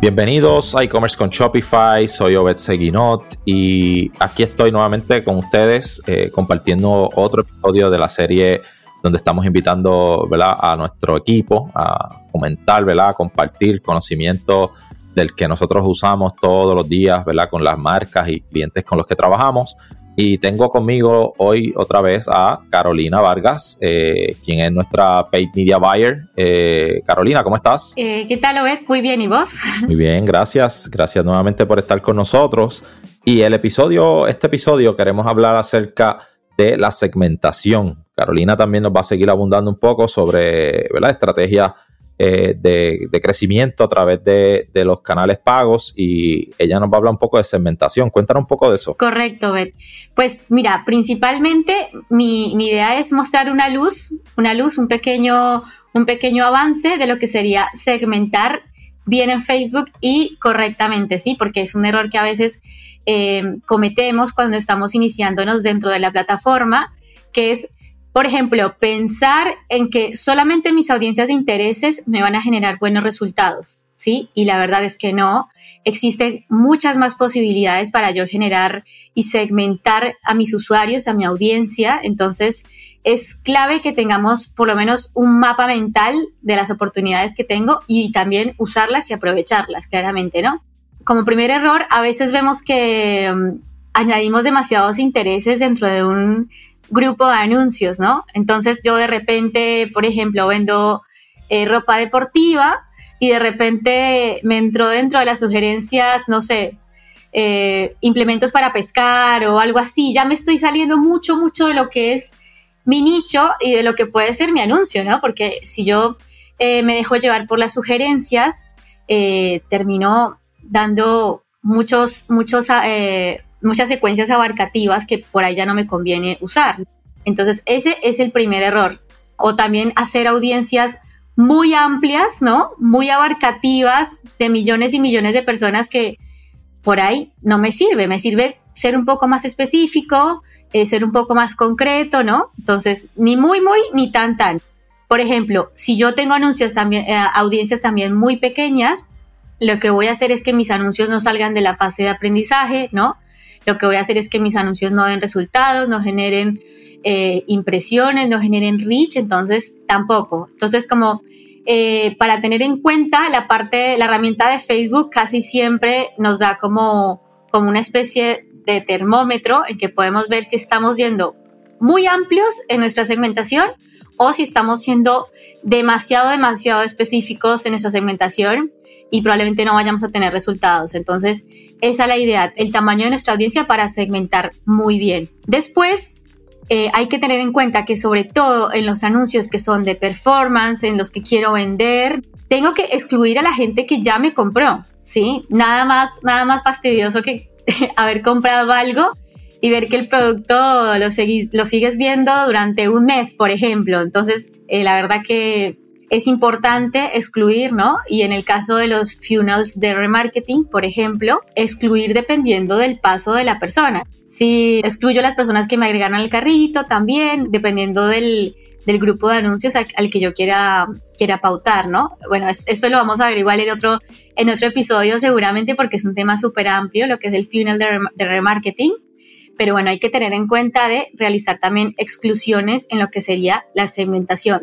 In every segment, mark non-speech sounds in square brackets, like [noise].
Bienvenidos a e-commerce con Shopify, soy Obed Seguinot y aquí estoy nuevamente con ustedes eh, compartiendo otro episodio de la serie donde estamos invitando a nuestro equipo a comentar, a compartir conocimiento del que nosotros usamos todos los días con las marcas y clientes con los que trabajamos. Y tengo conmigo hoy otra vez a Carolina Vargas, eh, quien es nuestra paid media buyer. Eh, Carolina, ¿cómo estás? Eh, ¿Qué tal, Obed? Muy bien, ¿y vos? [laughs] Muy bien, gracias. Gracias nuevamente por estar con nosotros. Y el episodio, este episodio queremos hablar acerca de la segmentación. Carolina también nos va a seguir abundando un poco sobre la estrategia eh, de, crecimiento a través de, los canales pagos y ella nos va a hablar un poco de segmentación. Cuéntanos un poco de eso. Correcto, Beth. Pues mira, principalmente mi, idea es mostrar una luz, una luz, un pequeño, un pequeño avance de lo que sería segmentar bien en Facebook y correctamente, ¿sí? Porque es un error que a veces eh, cometemos cuando estamos iniciándonos dentro de la plataforma, que es por ejemplo, pensar en que solamente mis audiencias de intereses me van a generar buenos resultados, ¿sí? Y la verdad es que no. Existen muchas más posibilidades para yo generar y segmentar a mis usuarios, a mi audiencia. Entonces, es clave que tengamos por lo menos un mapa mental de las oportunidades que tengo y también usarlas y aprovecharlas, claramente, ¿no? Como primer error, a veces vemos que mm, añadimos demasiados intereses dentro de un grupo de anuncios, ¿no? Entonces yo de repente, por ejemplo, vendo eh, ropa deportiva y de repente me entró dentro de las sugerencias, no sé, eh, implementos para pescar o algo así. Ya me estoy saliendo mucho, mucho de lo que es mi nicho y de lo que puede ser mi anuncio, ¿no? Porque si yo eh, me dejo llevar por las sugerencias, termino dando muchos, muchos muchas secuencias abarcativas que por ahí ya no me conviene usar. Entonces, ese es el primer error. O también hacer audiencias muy amplias, ¿no? Muy abarcativas de millones y millones de personas que por ahí no me sirve. Me sirve ser un poco más específico, eh, ser un poco más concreto, ¿no? Entonces, ni muy, muy, ni tan, tan. Por ejemplo, si yo tengo anuncios también, eh, audiencias también muy pequeñas, lo que voy a hacer es que mis anuncios no salgan de la fase de aprendizaje, ¿no? Lo que voy a hacer es que mis anuncios no den resultados, no generen eh, impresiones, no generen reach, entonces tampoco. Entonces como eh, para tener en cuenta la parte, la herramienta de Facebook casi siempre nos da como, como una especie de termómetro en que podemos ver si estamos siendo muy amplios en nuestra segmentación o si estamos siendo demasiado, demasiado específicos en nuestra segmentación y probablemente no vayamos a tener resultados. Entonces, esa es la idea, el tamaño de nuestra audiencia para segmentar muy bien. Después, eh, hay que tener en cuenta que sobre todo en los anuncios que son de performance, en los que quiero vender, tengo que excluir a la gente que ya me compró, ¿sí? Nada más, nada más fastidioso que [laughs] haber comprado algo y ver que el producto lo, seguís, lo sigues viendo durante un mes, por ejemplo. Entonces, eh, la verdad que es importante excluir, ¿no? Y en el caso de los funnels de remarketing, por ejemplo, excluir dependiendo del paso de la persona. Si excluyo las personas que me agregaron al carrito, también, dependiendo del, grupo de anuncios al, que yo quiera, quiera pautar, ¿no? Bueno, esto lo vamos a ver igual en otro, en otro episodio seguramente porque es un tema súper amplio, lo que es el funnel de remarketing. Pero bueno, hay que tener en cuenta de realizar también exclusiones en lo que sería la segmentación.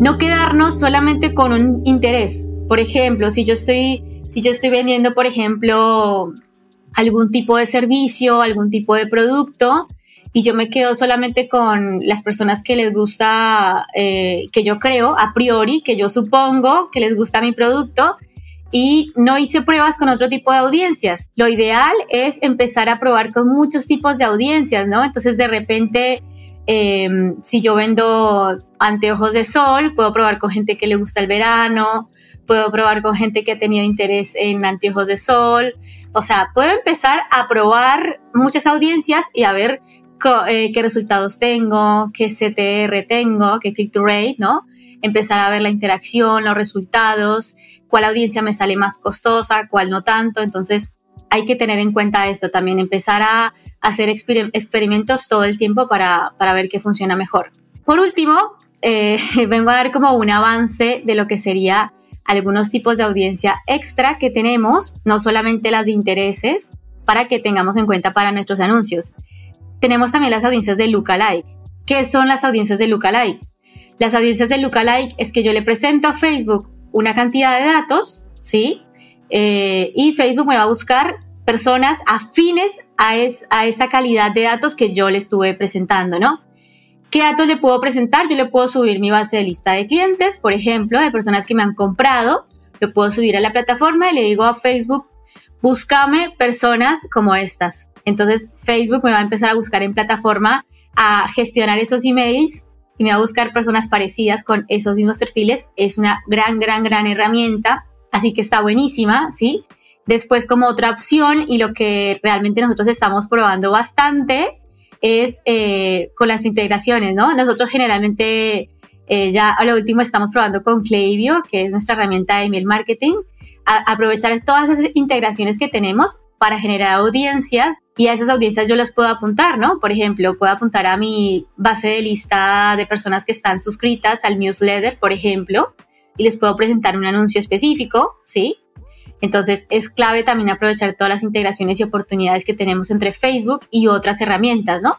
no quedarnos solamente con un interés. Por ejemplo, si yo estoy, si yo estoy vendiendo, por ejemplo, algún tipo de servicio, algún tipo de producto, y yo me quedo solamente con las personas que les gusta, eh, que yo creo a priori, que yo supongo que les gusta mi producto, y no hice pruebas con otro tipo de audiencias. Lo ideal es empezar a probar con muchos tipos de audiencias, ¿no? Entonces de repente Em, si yo vendo anteojos de sol, puedo probar con gente que le gusta el verano, puedo probar con gente que ha tenido interés en anteojos de sol, o sea, puedo empezar a probar muchas audiencias y a ver eh, qué resultados tengo, qué CTR tengo, qué click to rate, ¿no? Empezar a ver la interacción, los resultados, cuál audiencia me sale más costosa, cuál no tanto. Entonces, hay que tener en cuenta esto también, empezar a hacer experimentos todo el tiempo para, para ver qué funciona mejor. Por último, eh, [laughs] vengo a dar como un avance de lo que sería algunos tipos de audiencia extra que tenemos, no solamente las de intereses, para que tengamos en cuenta para nuestros anuncios. Tenemos también las audiencias de lookalike. ¿Qué son las audiencias de lookalike? Las audiencias de lookalike es que yo le presento a Facebook una cantidad de datos, ¿sí? Eh, y Facebook me va a buscar personas afines a, a esa calidad de datos que yo le estuve presentando, ¿no? ¿Qué datos le puedo presentar? Yo le puedo subir mi base de lista de clientes, por ejemplo, de personas que me han comprado. Lo puedo subir a la plataforma y le digo a Facebook, búscame personas como estas. Entonces Facebook me va a empezar a buscar en plataforma a gestionar esos emails y me va a buscar personas parecidas con esos mismos perfiles. Es una gran, gran, gran herramienta. Así que está buenísima, ¿sí? Después como otra opción y lo que realmente nosotros estamos probando bastante es eh, con las integraciones, ¿no? Nosotros generalmente eh, ya a lo último estamos probando con Klaviyo, que es nuestra herramienta de email marketing, aprovechar todas esas integraciones que tenemos para generar audiencias y a esas audiencias yo las puedo apuntar, ¿no? Por ejemplo, puedo apuntar a mi base de lista de personas que están suscritas al newsletter, por ejemplo, y les puedo presentar un anuncio específico, ¿sí? Entonces es clave también aprovechar todas las integraciones y oportunidades que tenemos entre Facebook y otras herramientas, ¿no?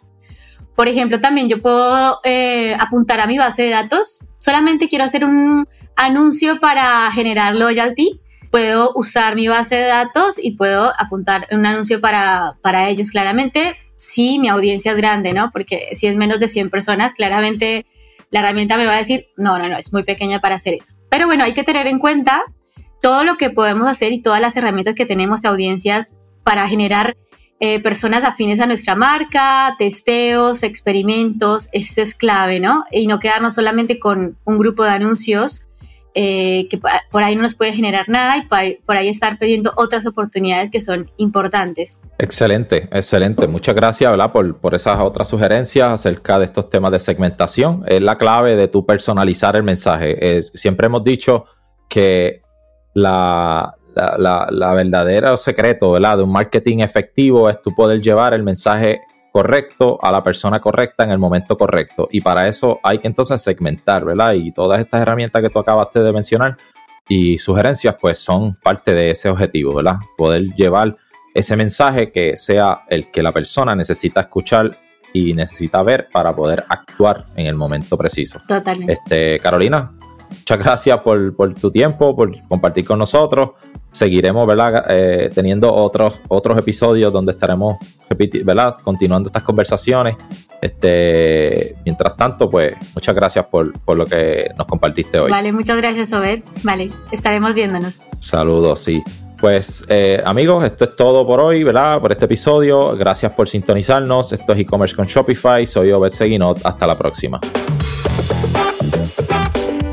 Por ejemplo, también yo puedo eh, apuntar a mi base de datos. Solamente quiero hacer un anuncio para generar loyalty. Puedo usar mi base de datos y puedo apuntar un anuncio para, para ellos claramente si mi audiencia es grande, ¿no? Porque si es menos de 100 personas, claramente la herramienta me va a decir, no, no, no, es muy pequeña para hacer eso. Pero bueno, hay que tener en cuenta todo lo que podemos hacer y todas las herramientas que tenemos de audiencias para generar eh, personas afines a nuestra marca, testeos, experimentos, eso es clave, ¿no? Y no quedarnos solamente con un grupo de anuncios eh, que por ahí no nos puede generar nada y por ahí, estar pidiendo otras oportunidades que son importantes. Excelente, excelente. Muchas gracias. Por, por esas otras sugerencias acerca de estos temas de segmentación. Es la clave de tu personalizar el mensaje. Eh, siempre hemos dicho que la, la, verdadera secreto de un marketing efectivo es tu poder llevar el mensaje correcto a la persona correcta en el momento correcto. Y para eso hay que entonces segmentar, ¿verdad? Y todas estas herramientas que tú acabaste de mencionar y sugerencias, pues son parte de ese objetivo, ¿verdad? Poder llevar ese mensaje que sea el que la persona necesita escuchar y necesita ver para poder actuar en el momento preciso. Totalmente. Este, Carolina, muchas gracias por, tu tiempo, por compartir con nosotros. Seguiremos, ¿verdad? Eh, teniendo otros, otros episodios donde estaremos, ¿verdad? Continuando estas conversaciones. Este, mientras tanto, pues, muchas gracias por, lo que nos compartiste hoy. Vale, muchas gracias, Obed. Vale, estaremos viéndonos. Saludos, sí. Pues eh, amigos, esto es todo por hoy, ¿verdad? Por este episodio. Gracias por sintonizarnos. Esto es e-commerce con Shopify. Soy Obed Seguinot. Hasta la próxima.